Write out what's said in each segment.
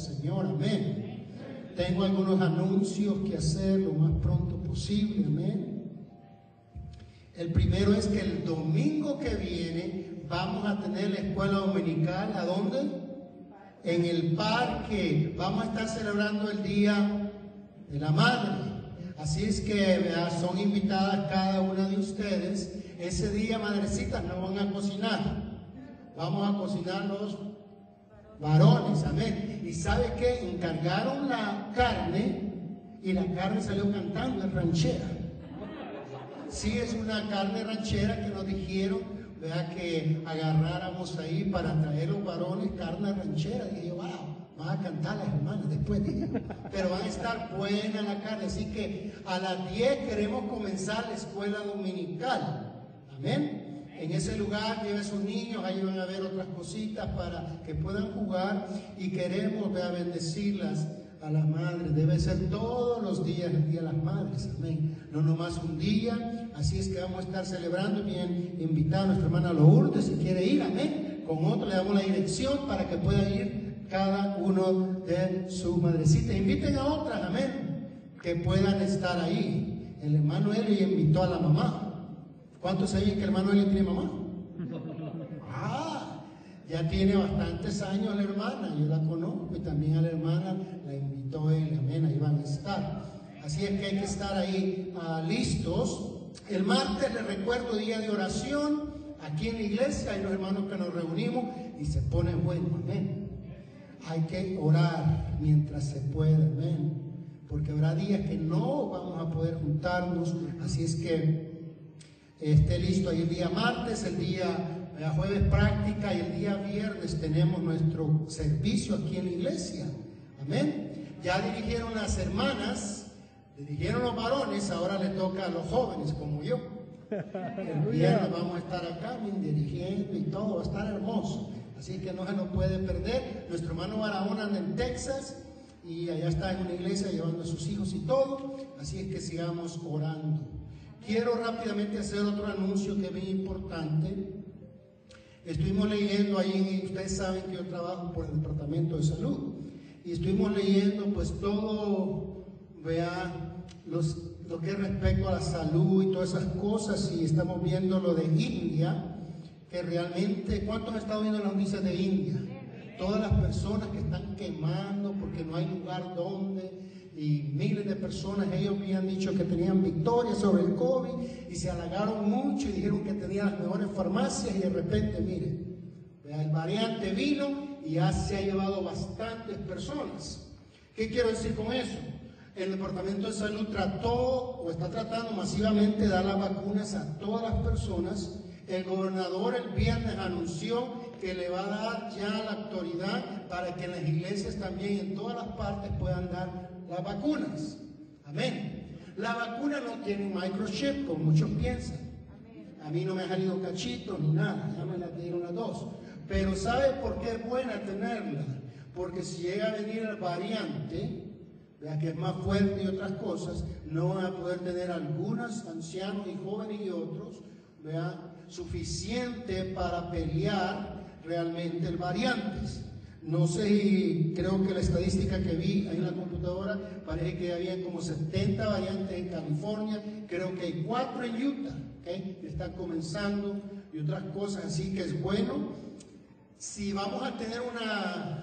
Señor, amén. Tengo algunos anuncios que hacer lo más pronto posible, amén. El primero es que el domingo que viene vamos a tener la escuela dominical, ¿a dónde? En el parque. Vamos a estar celebrando el Día de la Madre. Así es que son invitadas cada una de ustedes. Ese día, madrecitas, no van a cocinar. Vamos a cocinar los varones, amén. Y sabe que encargaron la carne y la carne salió cantando en ranchera. Sí, es una carne ranchera que nos dijeron, vea que agarráramos ahí para traer los varones carne ranchera. Y yo, wow. Van a cantar las hermanas después, pero van a estar buena la carne. Así que a las 10 queremos comenzar la escuela dominical. Amén. En ese lugar lleve a sus niños, ahí van a ver otras cositas para que puedan jugar y queremos bendecirlas a las madres. Debe ser todos los días el Día de las Madres. Amén. No nomás un día. Así es que vamos a estar celebrando. Bien, invitar a nuestra hermana Lourdes si quiere ir. Amén. Con otro le damos la dirección para que pueda ir cada uno de sus madrecitas. Inviten a otras, amén, que puedan estar ahí. El hermano Eli invitó a la mamá. ¿Cuántos saben que hermano Eli tiene mamá? Ah, ya tiene bastantes años la hermana, yo la conozco y también a la hermana la invitó él, amén, ahí van a estar. Así es que hay que estar ahí ah, listos. El martes les recuerdo día de oración aquí en la iglesia, hay los hermanos que nos reunimos y se pone bueno, amén hay que orar mientras se pueda, amén. Porque habrá días que no vamos a poder juntarnos, así es que esté listo ahí el día martes, el día jueves práctica y el día viernes tenemos nuestro servicio aquí en la iglesia. Amén. Ya dirigieron las hermanas, dirigieron los varones, ahora le toca a los jóvenes como yo. El viernes vamos a estar acá dirigiendo y todo, va a estar hermoso. Así que no se lo puede perder. Nuestro hermano Barahona anda en Texas y allá está en una iglesia llevando a sus hijos y todo. Así es que sigamos orando. Quiero rápidamente hacer otro anuncio que es muy importante. Estuvimos leyendo ahí, ustedes saben que yo trabajo por el Departamento de Salud, y estuvimos leyendo pues todo, vea, los, lo que es respecto a la salud y todas esas cosas, y estamos viendo lo de India, que realmente, ¿cuántos han estado viendo las noticias de India? Todas las personas que están quemando porque no hay lugar donde, y miles de personas, ellos habían dicho que tenían victoria sobre el COVID y se halagaron mucho y dijeron que tenían las mejores farmacias y de repente, miren, el variante vino y ya se ha llevado bastantes personas. ¿Qué quiero decir con eso? El Departamento de Salud trató o está tratando masivamente de dar las vacunas a todas las personas el gobernador el viernes anunció que le va a dar ya la autoridad para que en las iglesias también en todas las partes puedan dar las vacunas. Amén. La vacuna no tiene un microchip, como muchos piensan. A mí no me ha salido cachito ni nada, ya me la dieron las dos. Pero ¿sabe por qué es buena tenerla? Porque si llega a venir el variante, vea que es más fuerte y otras cosas, no van a poder tener algunos ancianos y jóvenes y otros, vea, suficiente para pelear realmente el variantes. No sé, creo que la estadística que vi ahí en la computadora parece que había como 70 variantes en California, creo que hay 4 en Utah, que están comenzando y otras cosas, así que es bueno. Si vamos a tener una,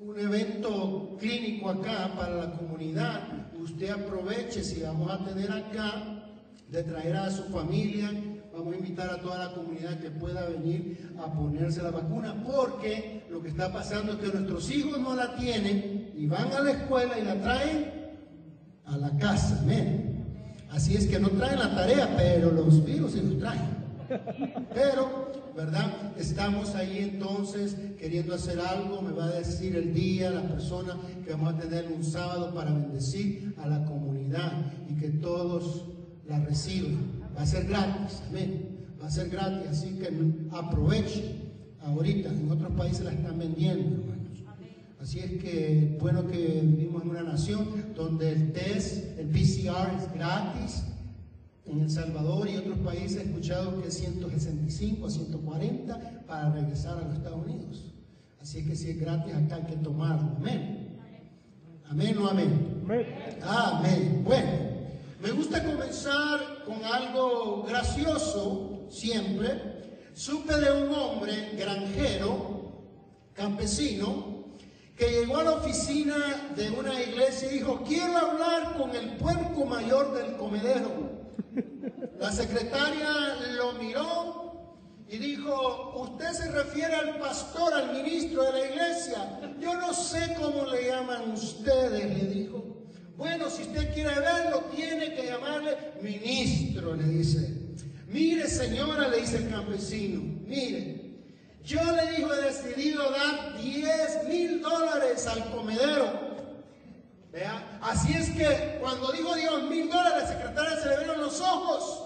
un evento clínico acá para la comunidad, usted aproveche si vamos a tener acá de traer a su familia, vamos a invitar a toda la comunidad que pueda venir a ponerse la vacuna, porque lo que está pasando es que nuestros hijos no la tienen y van a la escuela y la traen a la casa. Amén. Así es que no traen la tarea, pero los virus se los traen. Pero, ¿verdad? Estamos ahí entonces queriendo hacer algo, me va a decir el día, la persona que vamos a tener un sábado para bendecir a la comunidad y que todos la reciban. Va a ser gratis, amén. Va a ser gratis, así que aproveche ahorita. En otros países la están vendiendo, hermanos. Así es que bueno que vivimos en una nación donde el test, el PCR es gratis. En El Salvador y otros países he escuchado que es 165 a 140 para regresar a los Estados Unidos. Así es que si es gratis acá hay que tomarlo. Amén. Amén o amén. Amén. Bueno, me gusta comenzar con algo gracioso siempre. Supe de un hombre granjero, campesino, que llegó a la oficina de una iglesia y dijo, quiero hablar con el puerco mayor del comedero. La secretaria lo miró y dijo, usted se refiere al pastor, al ministro de la iglesia. Yo no sé cómo le llaman ustedes, le dijo. Bueno, si usted quiere verlo, tiene que llamarle ministro, le dice. Mire, señora, le dice el campesino, mire, yo le dijo, he decidido dar 10 mil dólares al comedero. ¿Vea? Así es que cuando digo 10 mil dólares, la secretaria se le vieron los ojos.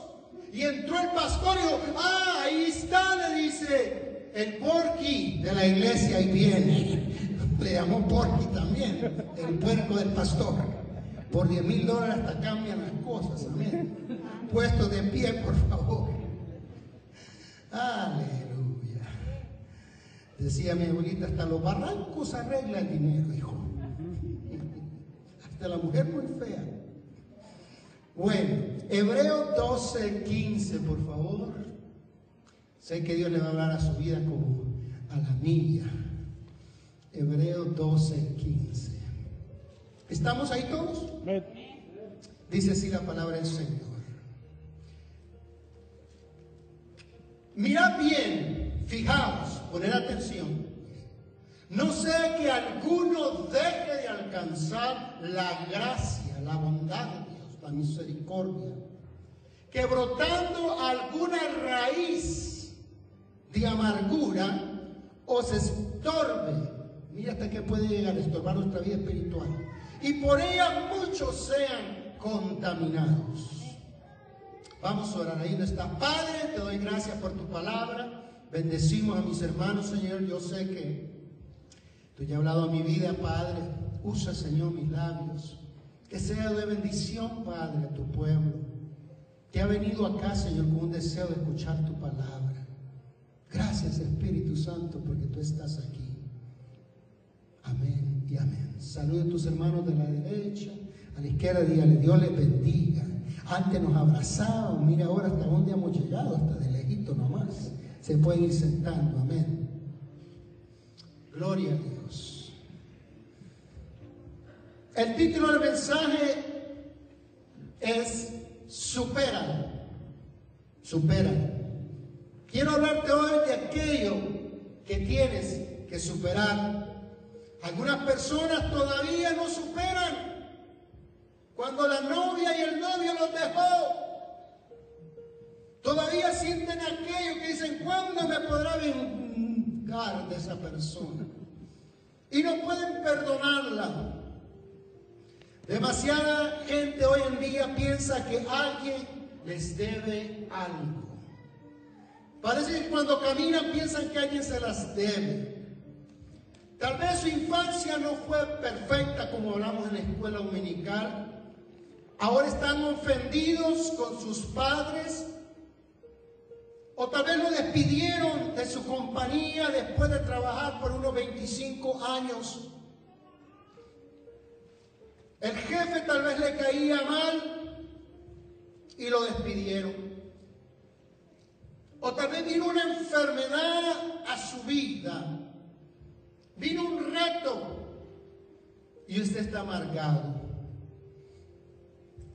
Y entró el pastor y dijo, ah, ahí está, le dice, el porqui de la iglesia, ahí viene. Le llamó porqui también, el puerco del pastor. Por 10 mil dólares hasta cambian las cosas, amén. Puesto de pie, por favor. Aleluya. Decía mi abuelita, hasta los barrancos arregla el dinero, hijo. Hasta la mujer muy fea. Bueno, Hebreo 12, 15, por favor. Sé que Dios le va a hablar a su vida como a la mía. Hebreo 12, 15. ¿Estamos ahí todos? Dice así la palabra del Señor. Mirad bien, fijaos, poner atención. No sea que alguno deje de alcanzar la gracia, la bondad de la misericordia, que brotando alguna raíz de amargura os estorbe. Mira hasta que puede llegar a estorbar nuestra vida espiritual. Y por ella muchos sean contaminados. Vamos a orar. Ahí no está. Padre, te doy gracias por tu palabra. Bendecimos a mis hermanos, Señor. Yo sé que tú ya has hablado a mi vida, Padre. Usa, Señor, mis labios. Que sea de bendición, Padre, a tu pueblo, que ha venido acá, Señor, con un deseo de escuchar tu palabra. Gracias, Espíritu Santo, porque tú estás aquí. Amén y amén. Saluda a tus hermanos de la derecha, a la izquierda, dígale, Dios les bendiga. Antes nos abrazábamos, mira ahora hasta dónde hemos llegado, hasta de lejito nomás. Se pueden ir sentando, amén. Gloria a Dios. El título del mensaje es Supera. Supera. Quiero hablarte hoy de aquello que tienes que superar. Algunas personas todavía no superan. Cuando la novia y el novio los dejó, todavía sienten aquello que dicen, ¿cuándo me podrá vengar de esa persona? Y no pueden perdonarla. Demasiada gente hoy en día piensa que alguien les debe algo. Parece que cuando caminan piensan que alguien se las debe. Tal vez su infancia no fue perfecta como hablamos en la escuela dominical. Ahora están ofendidos con sus padres. O tal vez lo despidieron de su compañía después de trabajar por unos 25 años. El jefe tal vez le caía mal y lo despidieron. O tal vez vino una enfermedad a su vida. Vino un reto y usted está amargado.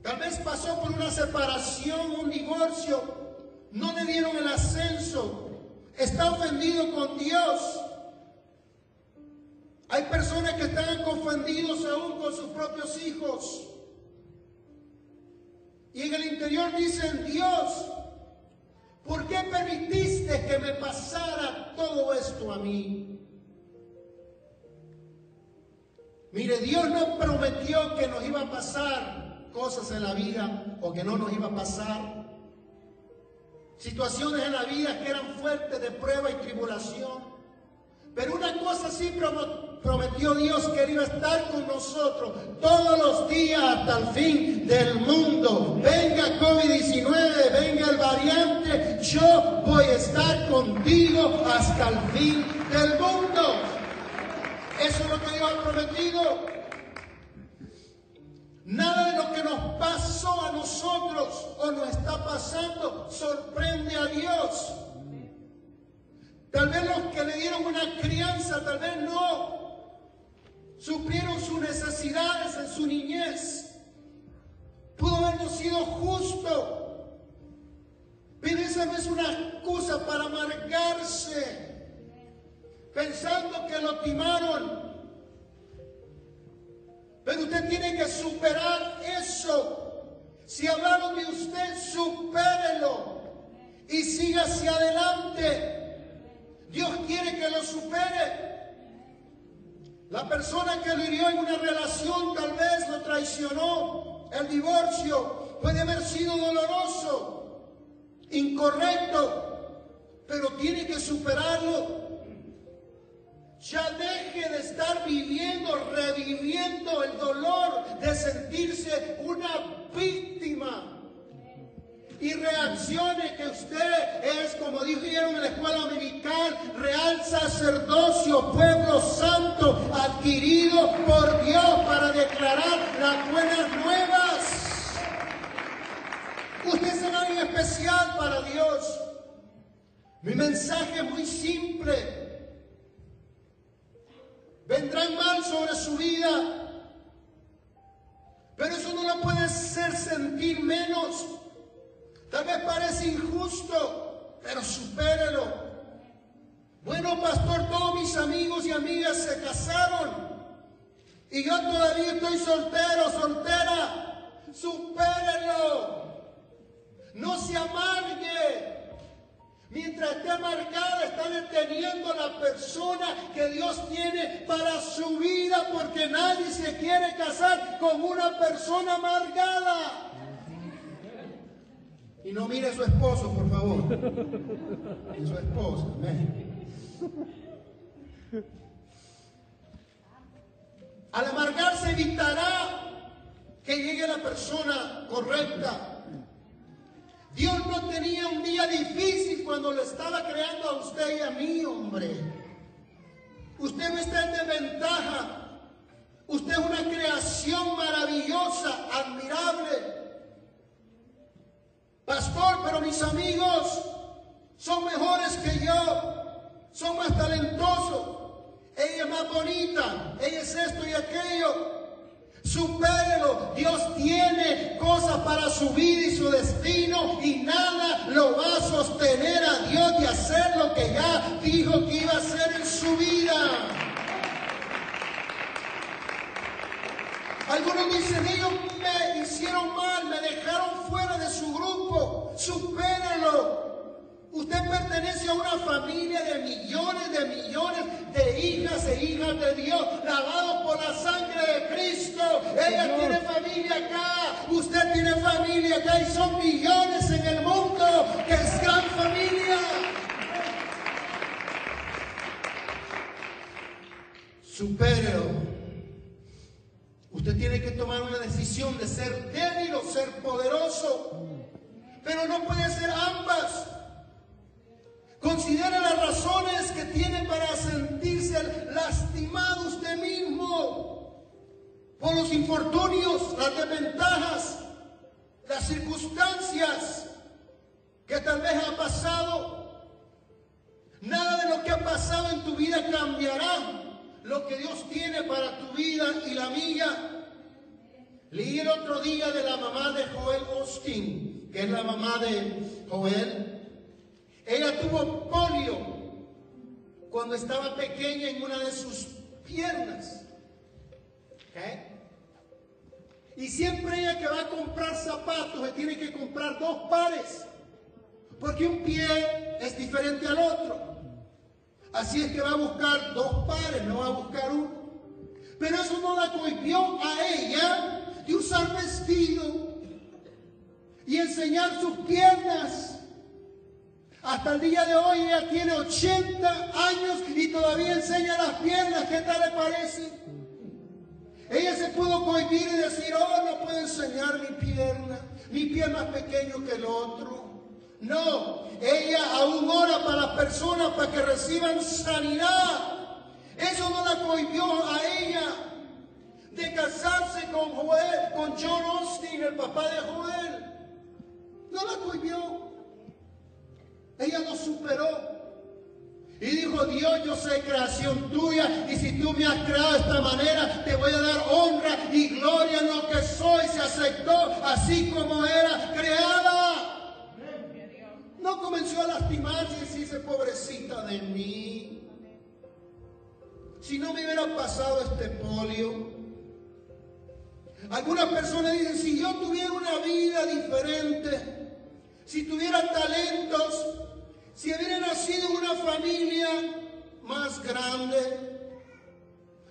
Tal vez pasó por una separación, un divorcio. No le dieron el ascenso. Está ofendido con Dios. Hay personas que están confundidos aún con sus propios hijos. Y en el interior dicen, Dios, ¿por qué permitiste que me pasara todo esto a mí? Mire, Dios no prometió que nos iba a pasar cosas en la vida o que no nos iba a pasar. Situaciones en la vida que eran fuertes de prueba y tribulación. Pero una cosa sí prometió Dios que iba a estar con nosotros todos los días hasta el fin del mundo. Venga COVID-19, venga el variante, yo voy a estar contigo hasta el fin del mundo. Eso es lo que Dios ha prometido. Nada de lo que nos pasó a nosotros o nos está pasando sorprende a Dios. Tal vez los que le dieron una crianza, tal vez no, suplieron sus necesidades en su niñez. Pudo habernos sido justo, pero esa no es una excusa para amargarse, pensando que lo timaron. Pero usted tiene que superar eso. Si hablaron de usted, supérelo y siga hacia adelante. Dios quiere que lo supere. La persona que lo hirió en una relación tal vez lo traicionó. El divorcio puede haber sido doloroso, incorrecto, pero tiene que superarlo. Ya deje de estar viviendo, reviviendo el dolor de sentirse una víctima y reaccione que usted es, como dijeron en la escuela dominical, real sacerdocio, pueblo santo, adquirido por Dios para declarar las buenas nuevas. Usted es alguien especial para Dios. Mi mensaje es muy simple. Vendrán mal sobre su vida, pero eso no lo puede hacer sentir menos. Tal vez parece injusto, pero supérelo. Bueno, pastor, todos mis amigos y amigas se casaron. Y yo todavía estoy soltero, soltera. Supérelo. No se amargue. Mientras esté amargada, está deteniendo la persona que Dios tiene para su vida, porque nadie se quiere casar con una persona amargada. Y no mire a su esposo, por favor. Y su esposa. Al amargarse evitará que llegue la persona correcta. Dios no tenía un día difícil cuando lo estaba creando a usted y a mí, hombre. Usted no está en desventaja. Usted es una creación maravillosa, admirable. Pastor, pero mis amigos son mejores que yo, son más talentosos. Ella es más bonita, ella es esto y aquello. Supérelo. Dios tiene cosas para su vida y su destino y nada lo va a sostener a Dios de hacer lo que ya dijo que iba a hacer en su vida. Algunos dicen, ellos me hicieron mal, me dejaron fuera de su grupo. Supéralo. Usted pertenece a una familia de millones de millones de hijas e hijas de Dios, lavados por la sangre de Cristo. Ella tiene familia acá, usted tiene familia acá y son millones en el mundo, que es gran familia. Supérelo. Usted tiene que tomar una decisión de ser débil o ser poderoso. Pero no puede ser ambas. Considere las razones que tiene para sentirse lastimado usted mismo por los infortunios, las desventajas, las circunstancias que tal vez ha pasado. Nada de lo que ha pasado en tu vida cambiará lo que Dios tiene para tu vida y la mía. Leí el otro día de la mamá de Joel Austin, que es la mamá de Joel. Ella tuvo polio cuando estaba pequeña en una de sus piernas. Y siempre ella que va a comprar zapatos, se tiene que comprar dos pares, porque un pie es diferente al otro. Así es que va a buscar dos pares, no va a buscar uno. Pero eso no la cohibió a ella de usar vestido y enseñar sus piernas. Hasta el día de hoy ella tiene 80 años y todavía enseña las piernas. ¿Qué tal le parece? Ella se pudo cohibir y decir, oh, no puedo enseñar mi pierna. Mi pierna es pequeño que el otro. No, ella aún ora para las personas para que reciban sanidad. Eso no la cohibió a ella. de casarse con Joel, con John Austin, el papá de Joel. No la cohibió. Ella lo superó. Y dijo, Dios, yo soy creación tuya y si tú me has creado de esta manera, te voy a dar honra y gloria en lo que soy. Se aceptó así como era creada. No comenzó a lastimarse y decirse, pobrecita de mí. Si no me hubiera pasado este polio. Algunas personas dicen, si yo tuviera una vida diferente, si tuviera talentos, si hubiera nacido una familia más grande,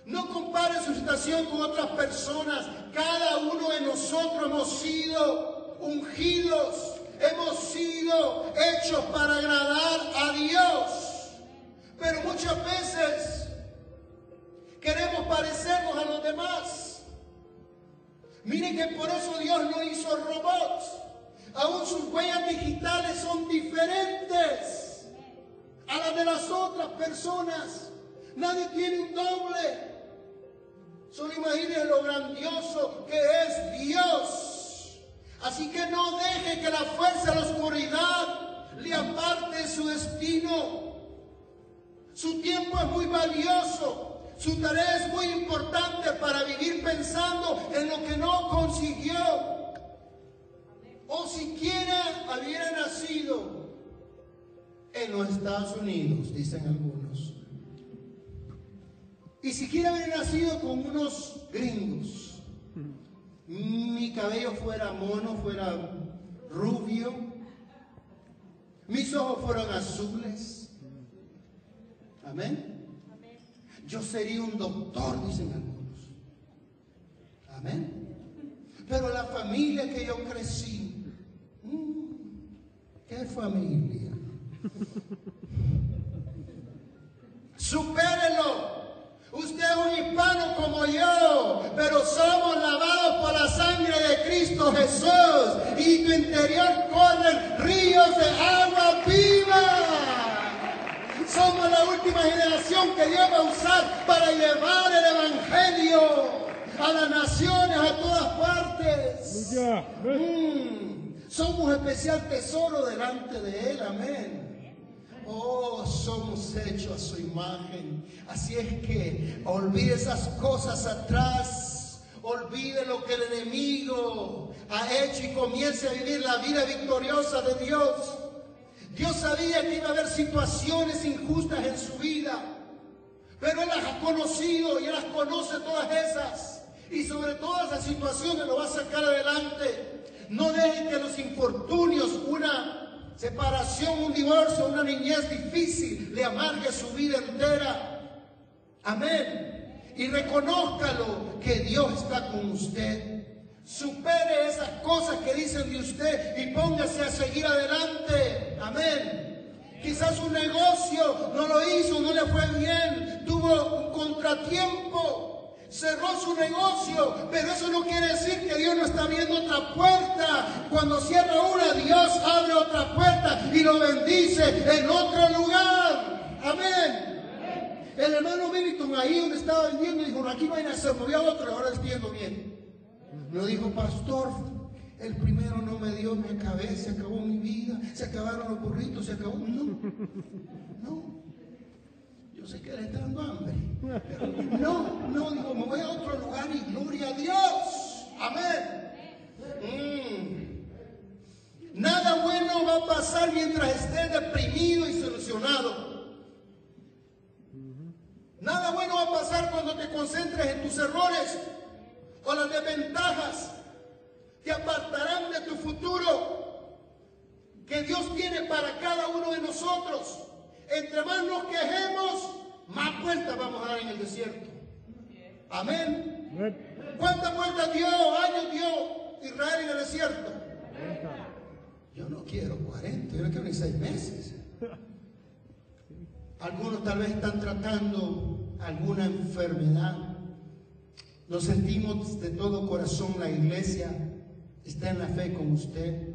no compare su situación con otras personas. Cada uno de nosotros hemos sido ungidos, hemos sido hechos para agradar a Dios. Pero muchas veces queremos parecernos a los demás. Miren que por eso Dios no hizo robots. Aún sus huellas digitales son diferentes a las de las otras personas. Nadie tiene un doble. Solo imaginen lo grandioso que es Dios. Así que no deje que la fuerza de la oscuridad le aparte su destino. Su tiempo es muy valioso. Su tarea es muy importante para vivir pensando en lo que no consiguió o siquiera hubiera nacido en los Estados Unidos, dicen algunos. Y siquiera hubiera nacido con unos gringos. Mi cabello fuera mono, fuera rubio. Mis ojos fueron azules. Amén. Yo sería un doctor, dicen algunos. Amén. Pero la familia que yo crecí ¿Qué familia? Supérelo. Usted es un hispano como yo, pero somos lavados por la sangre de Cristo Jesús y tu interior corren ríos de agua viva. Somos la última generación que Dios va a usar para llevar el Evangelio a las naciones, a todas partes. Mm. Somos especial tesoro delante de Él, amén. Oh, somos hechos a su imagen. Así es que olvide esas cosas atrás. Olvide lo que el enemigo ha hecho y comience a vivir la vida victoriosa de Dios. Dios sabía que iba a haber situaciones injustas en su vida, pero Él las ha conocido y Él las conoce todas esas. Y sobre todas esas situaciones lo va a sacar adelante. No dejen que los infortunios, una separación, un divorcio, una niñez difícil le amargue su vida entera. Amén. Y reconózcalo que Dios está con usted. Supere esas cosas que dicen de usted y póngase a seguir adelante. Amén. Quizás un negocio no lo hizo, no le fue bien, tuvo un contratiempo cerró su negocio, pero eso no quiere decir que Dios no está abriendo otra puerta. Cuando cierra una, Dios abre otra puerta y lo bendice en otro lugar. Amén. El hermano Benito ahí donde estaba vendiendo dijo, aquí a hacer, movió a otro, ahora entiendo bien. Lo dijo, pastor, el primero no me dio, mi cabeza, se acabó mi vida, se acabaron los burritos, se acabó. No, no. Yo sé que le está dando hambre. No, no, digo, me voy a otro lugar y gloria a Dios. Amén. Mm. Nada bueno va a pasar mientras estés deprimido y solucionado. Nada bueno va a pasar cuando te concentres en tus errores o las desventajas. Te apartarán de tu futuro que Dios tiene para cada uno de nosotros. Entre más nos quejemos, más vueltas vamos a dar en el desierto. Amén. ¿Cuántas vueltas dio, años dio Israel en el desierto? Yo no quiero 40, yo no quiero ni 6 meses. Algunos tal vez están tratando alguna enfermedad. Lo sentimos de todo corazón, la iglesia está en la fe con usted,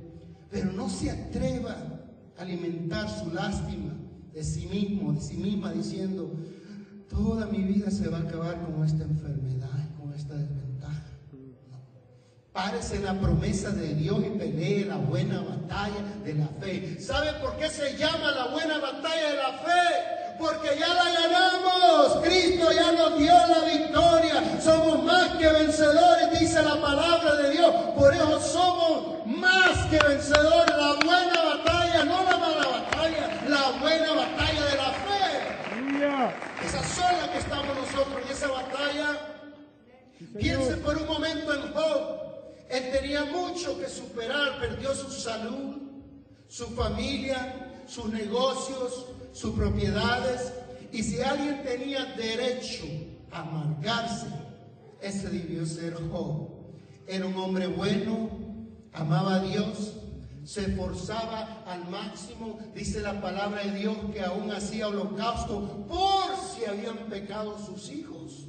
pero no se atreva a alimentar su lástima de sí mismo, de sí misma, diciendo, toda mi vida se va a acabar con esta enfermedad, con esta desventaja. No. Párese la promesa de Dios y pelee la buena batalla de la fe. ¿Sabe por qué se llama la buena batalla de la fe? Porque ya la ganamos. Cristo ya nos dio la victoria. Somos más que vencedores, dice la palabra de Dios. Por eso somos más que vencedores. La buena batalla, no la mala batalla, la buena batalla de la fe. Esa sola que estamos nosotros en esa batalla. Piense por un momento en Job. Él tenía mucho que superar, perdió su salud, su familia, sus negocios, sus propiedades. Y si alguien tenía derecho a amargarse, ese debió ser Job. Era un hombre bueno, amaba a Dios, se esforzaba al máximo, dice la palabra de Dios que aún hacía holocausto por si habían pecado sus hijos.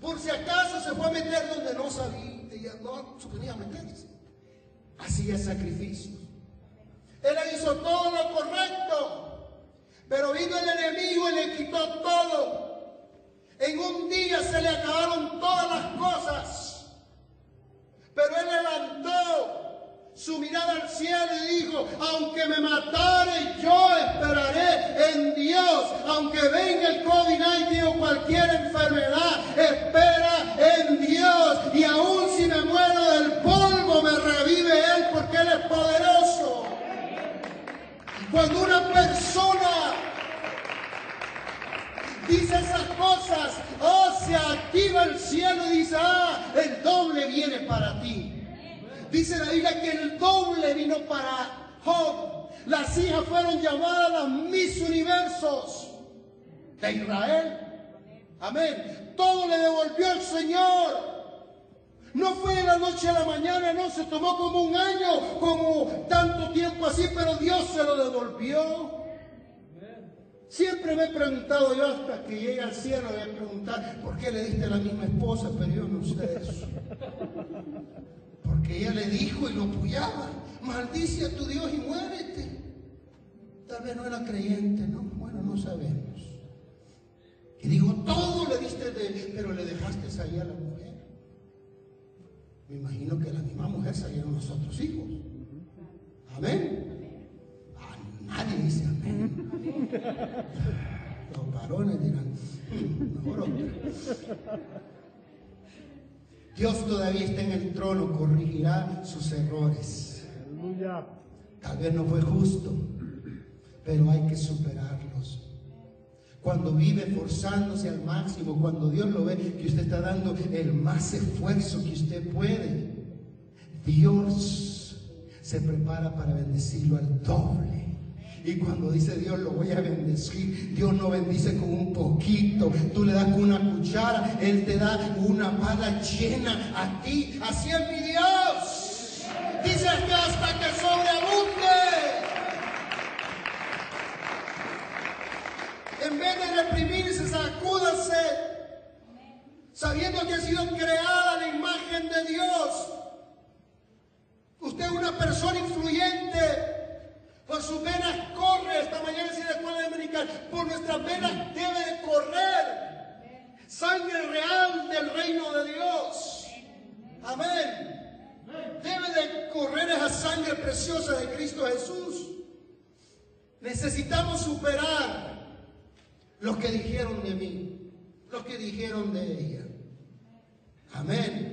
Por si acaso se fue a meter donde no sabía, no suponía meterse. Hacía sacrificios. Él hizo todo lo correcto, pero vino el enemigo y le quitó todo. En un día se le acabaron todas las cosas, pero él levantó su mirada al cielo y dijo, aunque me matare, yo esperaré en Dios. Aunque venga el COVID-19 o cualquier enfermedad, espera en Dios. Y aún si me muero del polvo, me revive Él porque Él es poderoso. Cuando una persona dice esas cosas, oh, se activa el cielo y dice, ah, el doble viene para ti. Dice la Biblia que el doble vino para Job. Las hijas fueron llamadas las mis universos de Israel. Amén. Todo le devolvió el Señor. No fue de la noche a la mañana, no, se tomó como un año, como tanto tiempo así, pero Dios se lo devolvió. Siempre me he preguntado yo hasta que llegue al cielo, voy a preguntar, ¿por qué le diste la misma esposa? Pero yo no sé eso. Porque ella le dijo y lo apoyaba, maldice a tu Dios y muérete. Tal vez no era creyente, ¿no? Bueno, no sabemos. Y dijo, todo le diste, de, pero le dejaste salir a la mujer. Me imagino que la misma mujer salieron los otros hijos. Amén. Nadie dice amén. Los varones dirán, mm, mejor otra. Dios todavía está en el trono, corregirá sus errores. Tal vez no fue justo, pero hay que superarlos. Cuando vive forzándose al máximo, cuando Dios lo ve que usted está dando el más esfuerzo que usted puede, Dios se prepara para bendecirlo al doble. Y cuando dice Dios lo voy a bendecir, Dios no bendice con un poquito. Tú le das con una cuchara, Él te da una pala llena a ti. Así es mi Dios. Dice que hasta que sobreabunde. En vez de reprimirse, sacúdase. Sabiendo que ha sido creada la imagen de Dios. Usted es una persona influyente por sus venas corre, esta mañana si la escuela dominical, por nuestras venas debe de correr sangre real del reino de Dios. Amén. Debe de correr esa sangre preciosa de Cristo Jesús. Necesitamos superar lo que dijeron de mí, lo que dijeron de ella. Amén.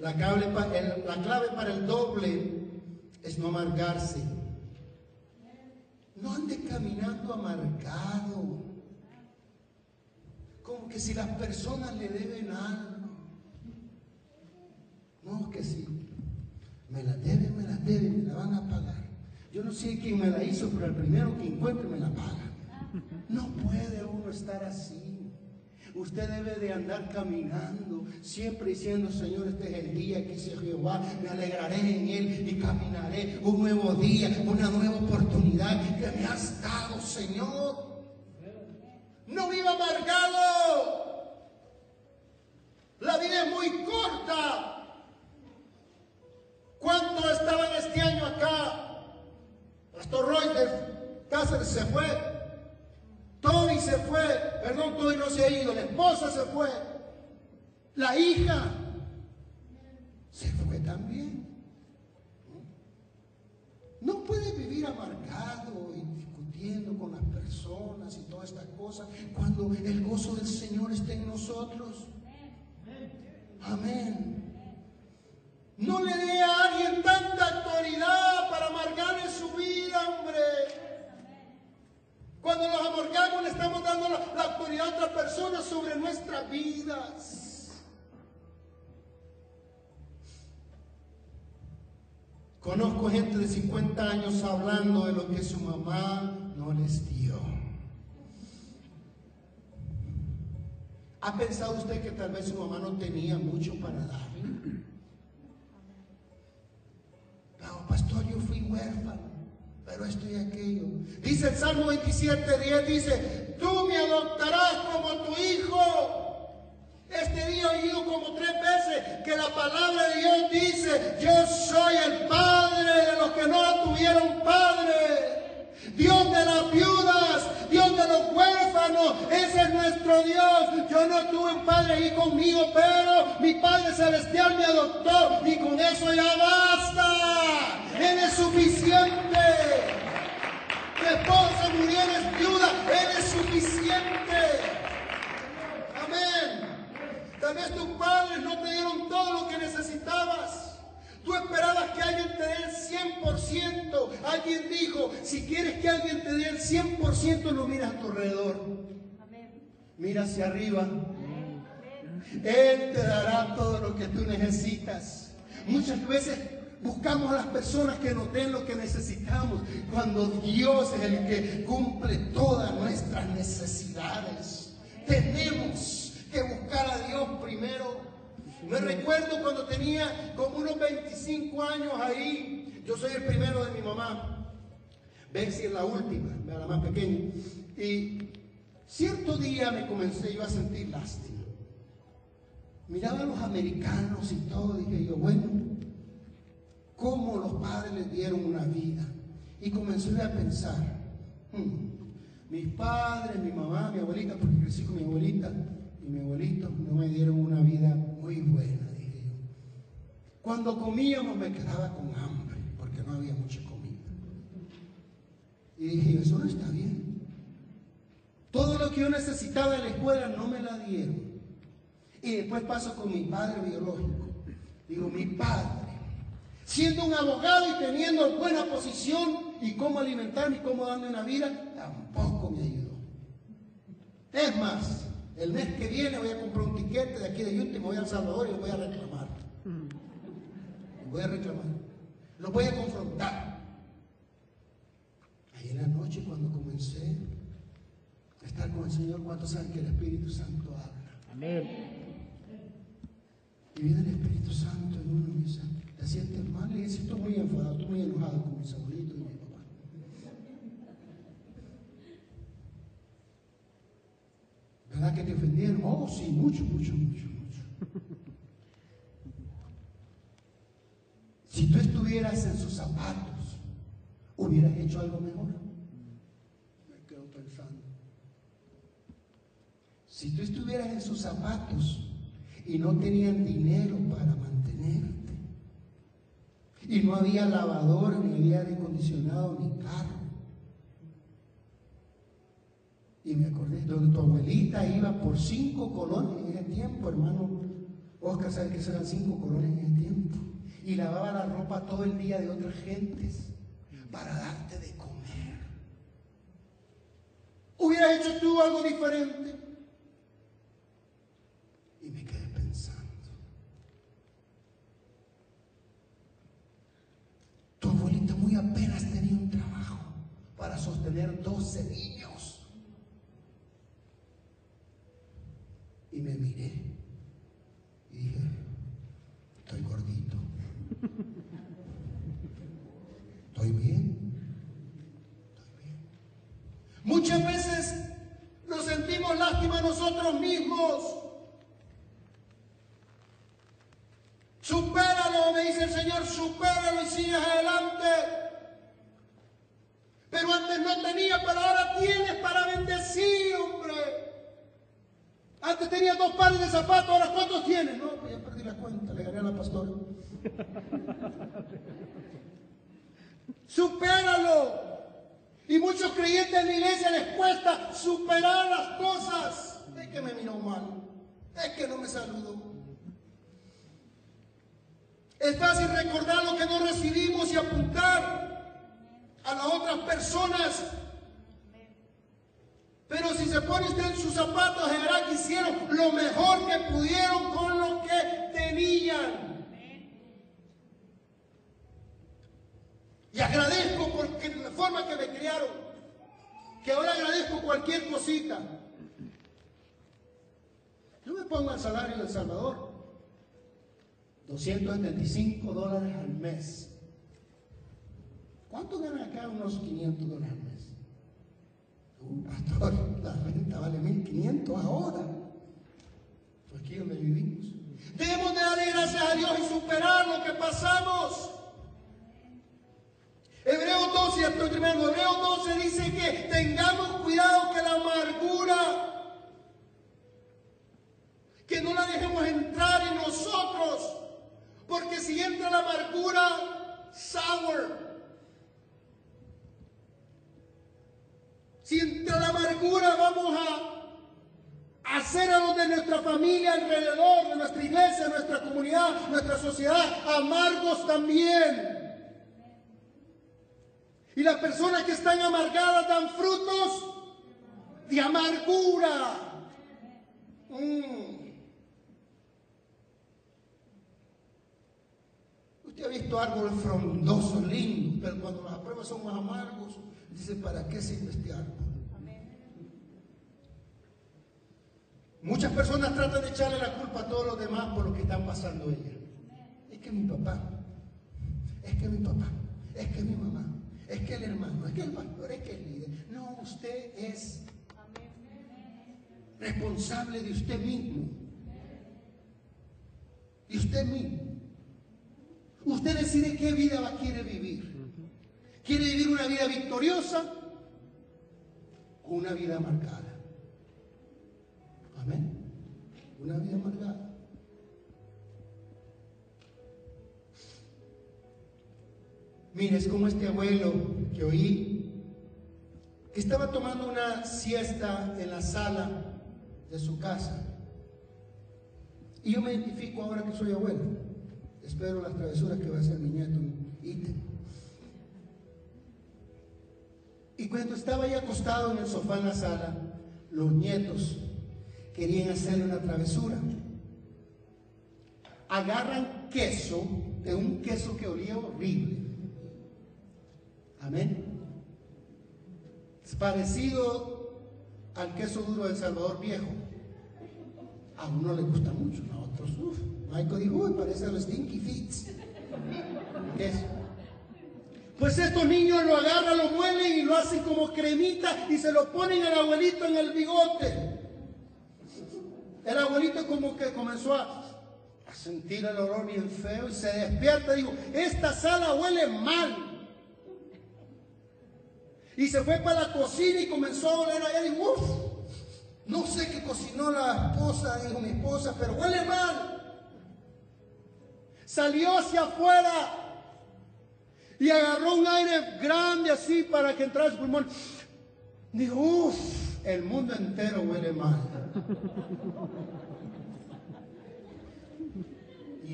La clave, la clave para el doble es no amargarse. No ande caminando amargado. Como que si las personas le deben algo. No, que si me la deben, me la deben, me la van a pagar. Yo no sé quién me la hizo, pero el primero que encuentre me la paga. No puede uno estar así. Usted debe de andar caminando, siempre diciendo, Señor, este es el día que hice Jehová, me alegraré en él y caminaré un nuevo día, una nueva oportunidad que me has dado, Señor. No viva amargado. La vida es muy corta. ¿Cuántos estaban este año acá? Pastor Roy de Cáceres se fue. Toby se fue, perdón, Toby no se ha ido, la esposa se fue. La hija se fue también. No puede vivir amargado y con las personas y todas estas cosas cuando el gozo del Señor está en nosotros. Amén. No le dé a alguien tanta autoridad para amargarle su vida, hombre. Cuando nos amargamos le estamos dando la, la autoridad a otras personas sobre nuestras vidas. Conozco gente de 50 años hablando de lo que su mamá no les dio. ¿Ha pensado usted que tal vez su mamá no tenía mucho para darle? No, pastor, yo fui huérfano, pero esto y aquello. Dice el Salmo 27, 10, dice, tú me adoptarás como tu hijo. Este día he oído como tres veces que la palabra de Dios dice, yo soy el padre de los que no tuvieron padre. Dios de las viudas, Dios de los huérfanos, ese es nuestro Dios. Yo no tuve un padre ahí conmigo, pero mi Padre Celestial me adoptó y con eso ya basta. Él es suficiente. Mi esposa murió, es viuda, Él es suficiente. Amén. Tal vez tus padres no te dieron todo lo que necesitabas. Tú esperabas que alguien te dé el 100%. Alguien dijo, si quieres que alguien te dé el 100%, no miras a tu alrededor. Mira hacia arriba. Él te dará todo lo que tú necesitas. Muchas veces buscamos a las personas que nos den lo que necesitamos, cuando Dios es el que cumple todas nuestras necesidades. Tenemos que buscar a Dios primero. Me recuerdo cuando tenía como unos 25 años ahí. Yo soy el primero de mi mamá. Betsy es la última, la más pequeña. Y cierto día me comencé yo a sentir lástima. Miraba a los americanos y todo, dije yo, bueno, ¿cómo los padres les dieron una vida? Y comencé a pensar, hmm, mis padres, mi mamá, mi abuelita, porque crecí con mi abuelita, y mi abuelito no me dieron una vida muy buena, dije yo. Cuando comíamos me quedaba con hambre, porque no había mucha comida. Y dije, eso no está bien. Todo lo que yo necesitaba en la escuela no me la dieron. Y después paso con mi padre biológico. Digo, mi padre, siendo un abogado y teniendo buena posición y cómo alimentarme y cómo darme una vida, tampoco me ayudó. Es más, el mes que viene voy a comprar un tiquete de aquí de Utah y voy a El Salvador y lo voy a reclamar. Lo voy a reclamar. Lo voy a confrontar. Ahí en la noche cuando comencé a estar con el Señor, ¿cuántos saben que el Espíritu Santo habla? Amén. Y viene el Espíritu Santo en uno y dice, ¿te sientes mal? Y dice, estoy muy enfadado, estoy muy enojado con mis abuelitos ¿Verdad que te ofendieron? Oh, sí, mucho, mucho, mucho, mucho. Si tú estuvieras en sus zapatos, hubieras hecho algo mejor. Me quedo pensando. Si tú estuvieras en sus zapatos y no tenían dinero para mantenerte, y no había lavador, ni había aire acondicionado, ni carro, Y me acordé, donde tu abuelita iba por cinco colones en ese tiempo, hermano. Oscar sabe que eran cinco colones en ese tiempo. Y lavaba la ropa todo el día de otras gentes para darte de comer. ¿Hubieras hecho tú algo diferente? Y me quedé pensando. Tu abuelita muy apenas tenía un trabajo para sostener 12 niños. Y me miré y dije, estoy gordito. ¿Estoy bien? Estoy bien. Muchas veces nos sentimos lástima nosotros mismos. Supéralo, me dice el Señor, supéralo y sigues adelante. Pero antes no tenía, pero ahora tienes para bendecir, hombre. Antes tenía dos pares de zapatos, ahora ¿cuántos tienes? No, pues ya perdí cuenta, le gané a la pastora. Supéralo. Y muchos creyentes en la iglesia les cuesta superar las cosas. Es que me miró mal. Es que no me saludó. Es fácil recordar lo que no recibimos y apuntar a las otras personas. Pero si se pone usted en sus zapatos, verá que hicieron lo mejor que pudieron con lo que Y agradezco porque la forma que me criaron, que ahora agradezco cualquier cosita. Yo me pongo el salario del Salvador, 275 dólares al mes. ¿Cuánto ganan acá? Unos 500 dólares al mes. Uh, pastor, la renta vale 1500 ahora. Pues aquí donde vivimos. Debemos de darle gracias a Dios y superar lo que pasamos. Hebreo 12, estoy tremendo, Hebreo 12 dice que tengamos cuidado que la amargura, que no la dejemos entrar en nosotros, porque si entra la amargura, sour. Si entra la amargura, vamos a hacer a los de nuestra familia alrededor, de nuestra iglesia, nuestra comunidad, nuestra sociedad, amargos también. Y las personas que están amargadas dan frutos de amargura. Mm. Usted ha visto árboles frondosos, lindos, pero cuando las pruebas son más amargos, dice, ¿para qué sirve este árbol? Muchas personas tratan de echarle la culpa a todos los demás por lo que están pasando ellas. Es que mi papá, es que mi papá, es que mi mamá, es que el hermano, es que el pastor, es que el líder. No, usted es responsable de usted mismo. De usted mismo. Usted decide qué vida quiere vivir. ¿Quiere vivir una vida victoriosa o una vida amargada? Una vida amargada. Mire, es como este abuelo que oí, que estaba tomando una siesta en la sala de su casa. Y yo me identifico ahora que soy abuelo. Espero las travesuras que va a hacer mi nieto Y cuando estaba ahí acostado en el sofá en la sala, los nietos querían hacerle una travesura. Agarran queso, de un queso que olía horrible, Amén. Es parecido al queso duro del Salvador viejo. A uno le gusta mucho, a otros, uff. Michael dijo, uy, parece a los Stinky Fits. Pues estos niños lo agarran, lo muelen y lo hacen como cremita y se lo ponen al abuelito en el bigote. El abuelito como que comenzó a, sentir el olor bien feo y se despierta y dijo, esta sala huele mal. Y se fue para la cocina y comenzó a oler allá y uff, no sé qué cocinó la esposa, dijo mi esposa, pero huele mal. Salió hacia afuera y agarró un aire grande así para que entrara su pulmón. Dijo, uff, el mundo entero huele mal.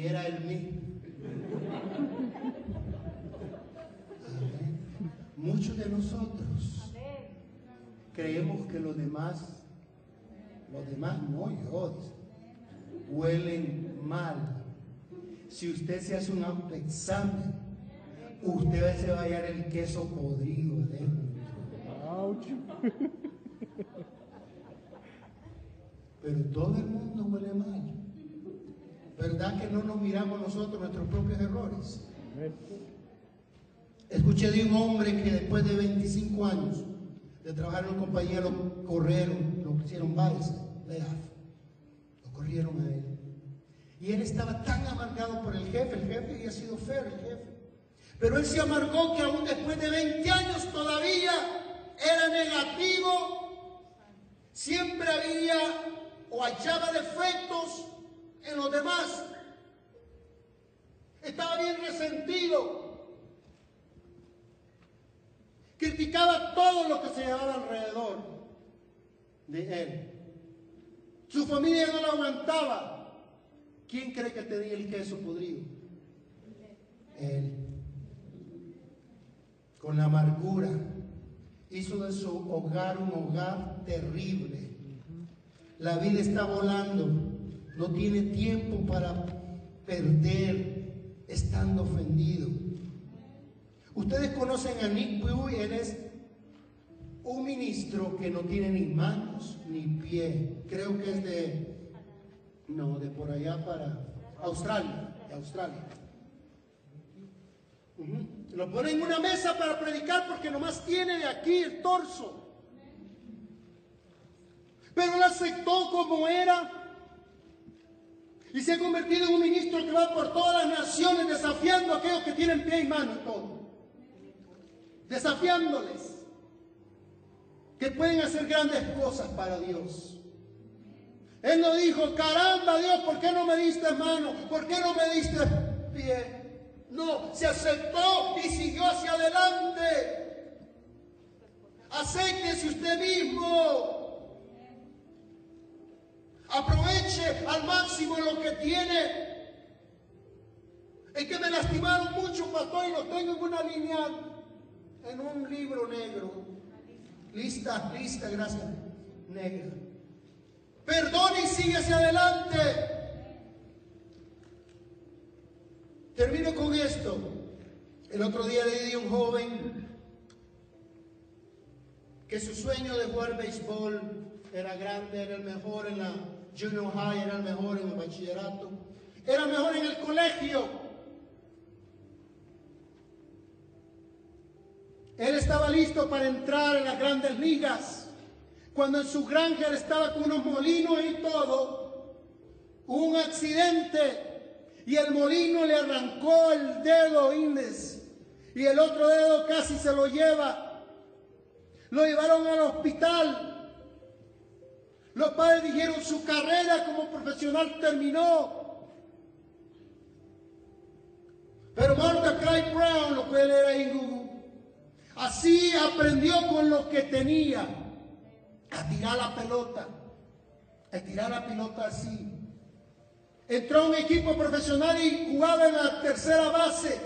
Y era el mismo. Muchos de nosotros creemos que los demás, los demás no, yo, huelen mal. Si usted se hace un autoexamen, usted se va a hallar el queso podrido adentro. Pero todo el mundo huele mal. ¿Verdad que no nos miramos nosotros nuestros propios errores? Escuché de un hombre que después de 25 años de trabajar en una compañía lo corrieron, lo hicieron varios lo corrieron a él. Y él estaba tan amargado por el jefe, el jefe había sido feo, el jefe. Pero él se amargó que aún después de 20 años todavía era negativo. Siempre había o hallaba defectos en los demás. Estaba bien resentido. Criticaba todo lo que se llevaba alrededor de él. Su familia no lo aguantaba. ¿Quién cree que tenía el queso podrido? Él. Con la amargura hizo de su hogar un hogar terrible. La vida está volando. No tiene tiempo para perder estando ofendido. Ustedes conocen a Nick Pui, él es un ministro que no tiene ni manos ni pie. Creo que es de, no, de por allá para Australia, de Australia. Lo pone en una mesa para predicar porque nomás tiene de aquí el torso. Pero él aceptó como era y se ha convertido en un ministro que va por todas las naciones desafiando a aquellos que tienen pie y mano. Desafiándoles que pueden hacer grandes cosas para Dios. Él no dijo, caramba Dios, ¿por qué no me diste mano? ¿Por qué no me diste pie? No, se aceptó y siguió hacia adelante. Acéptese usted mismo. Aproveche al máximo lo que tiene. Es que me lastimaron mucho, pastor, y lo tengo en una línea, en un libro negro. Lista, lista, gracias. Negra. Perdone y sigue hacia adelante. Termino con esto. El otro día le di a un joven que su sueño de jugar béisbol era grande, era el mejor en la junior high, era el mejor en el bachillerato, era mejor en el colegio. Él estaba listo para entrar en las grandes ligas. Cuando en su granja él estaba con unos molinos y todo, un accidente y el molino le arrancó el dedo índice y el otro dedo casi se lo lleva. Lo llevaron al hospital. Los padres dijeron su carrera como profesional terminó. Pero Mordecai Brown, lo puede leer ahí en Google, así aprendió con lo que tenía a tirar la pelota, a tirar la pelota así entró a un equipo profesional y jugaba en la tercera base.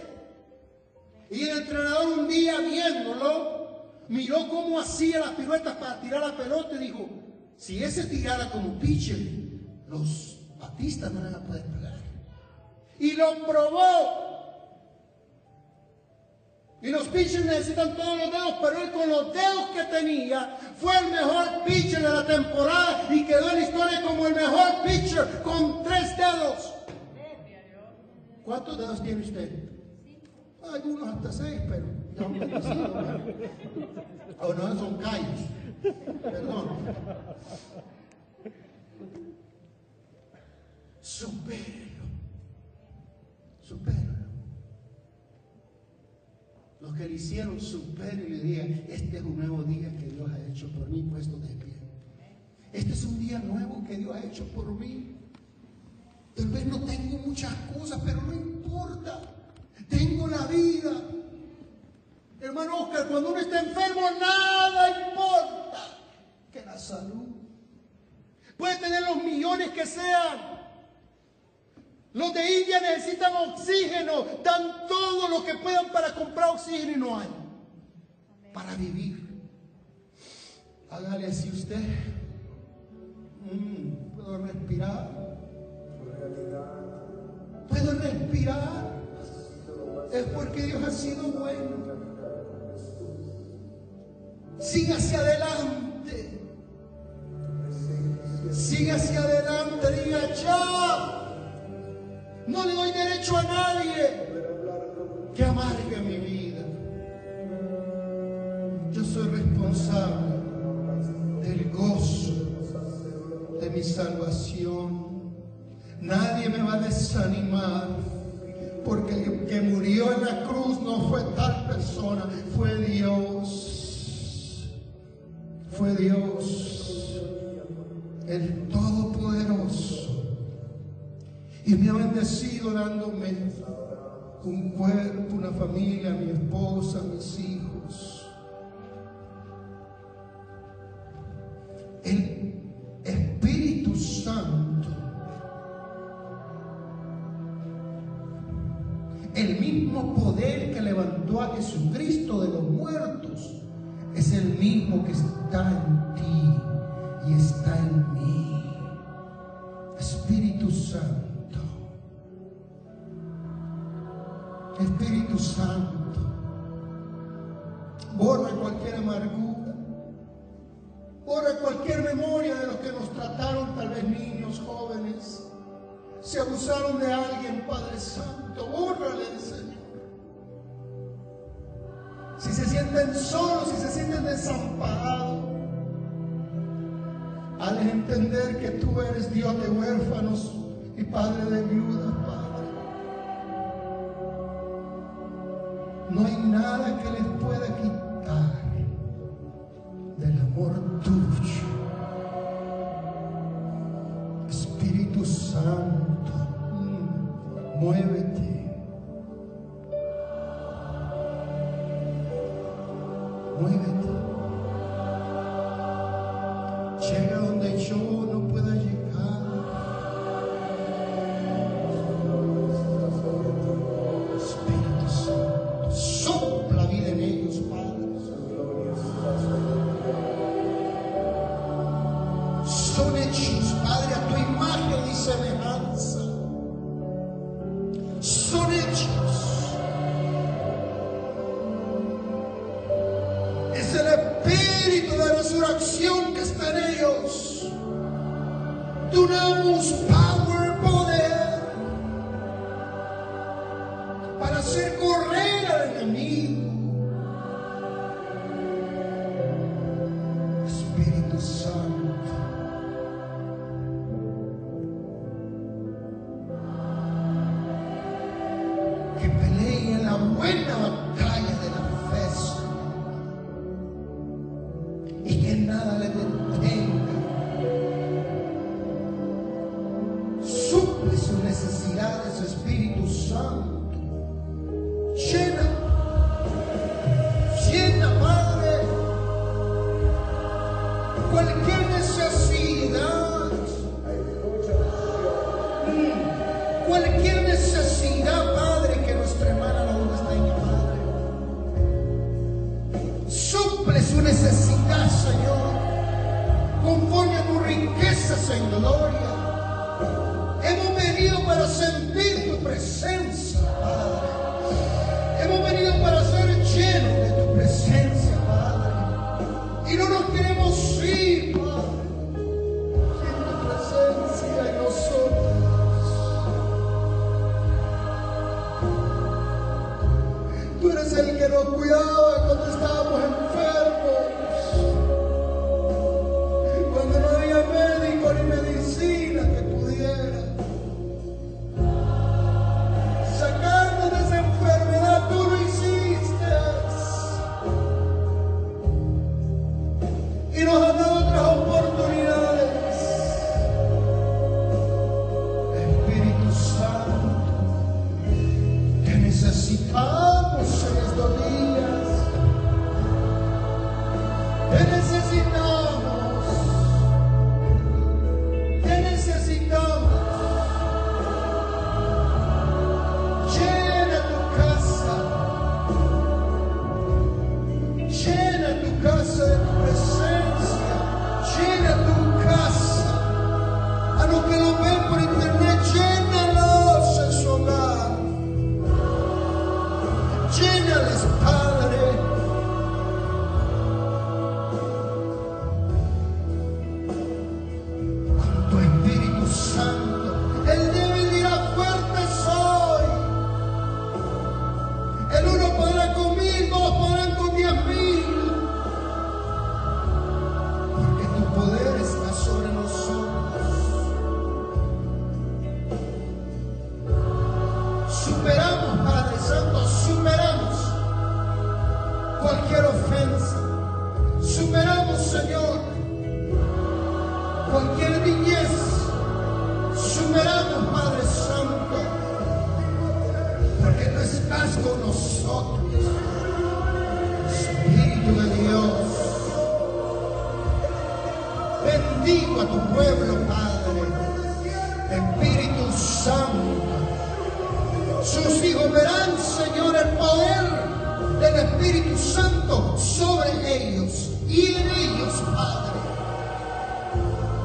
Y el entrenador un día viéndolo, miró cómo hacía las piruetas para tirar la pelota y dijo, si ese tirara como pitcher, los batistas no van a poder pegar. Y lo probó. Y los pitchers necesitan todos los dedos, pero él con los dedos que tenía fue el mejor pitcher de la temporada y quedó en la historia como el mejor pitcher con tres dedos. ¿Cuántos dedos tiene usted? Algunos hasta seis, pero O no, son callos. Perdón. Supero. Supero los que le hicieron supero y le digan, este es un nuevo día que Dios ha hecho por mí puesto de pie. Este es un día nuevo que Dios ha hecho por mí. Tal vez no tengo muchas cosas, pero no importa. Tengo la vida. Hermano Oscar, cuando uno está enfermo, nada importa que la salud. Puede tener los millones que sean, los de India necesitan oxígeno, dan todo lo que puedan para comprar oxígeno y no hay. Para vivir. Hágale así usted. Mm, Puedo respirar. Puedo respirar. Es porque Dios ha sido bueno. Siga hacia adelante. Siga hacia adelante. Diga, ya. No le doy derecho a nadie que amargue mi vida. Yo soy responsable del gozo de mi salvación. Nadie me va a desanimar porque el que murió en la cruz no fue tal persona, fue Dios fue Dios, el Todopoderoso, y me ha bendecido dándome un cuerpo, una familia, mi esposa, mis hijos. El Espíritu Santo, el mismo poder que levantó a Jesucristo de los muertos, el mismo que está en ti y está en mí. Espíritu Santo. Espíritu Santo. Borra cualquier amargura. Borra cualquier memoria de los que nos trataron, tal vez niños, jóvenes. Se abusaron de alguien, Padre Santo. Bórrale, Señor si se sienten solos, si se sienten desamparados, al entender que tú eres Dios de huérfanos y Padre de viudas, Padre. No hay nada que les pueda quitar sobre su necesidad de su Espíritu Santo.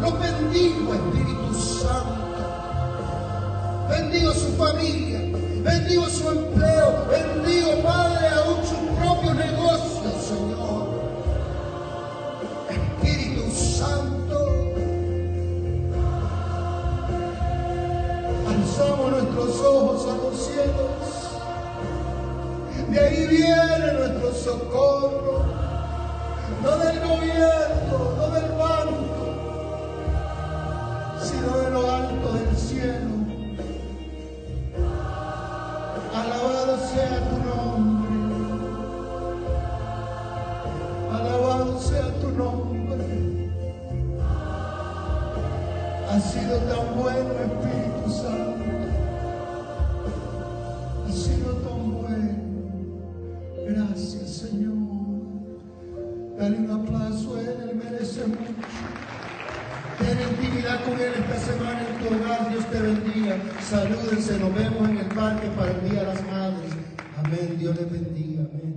Los bendigo, Espíritu Santo. Bendigo su familia, bendigo su empleo, bendigo, Padre, aún sus propios negocios, Señor. Espíritu Santo, alzamos nuestros ojos a los cielos. De ahí viene nuestro socorro, no del gobierno, no del banco, del cielo. Alabado sea tu nombre. Alabado sea tu nombre. Ha sido tan bueno, Espíritu Santo. Ha sido tan bueno. Gracias, Señor. Dale un aplauso a Él, Él merece mucho. Ten intimidad con Él esta semana tu. Dios te bendiga. Salúdense. Nos vemos en el parque para el Día de las Madres. Amén. Dios les bendiga. Amén.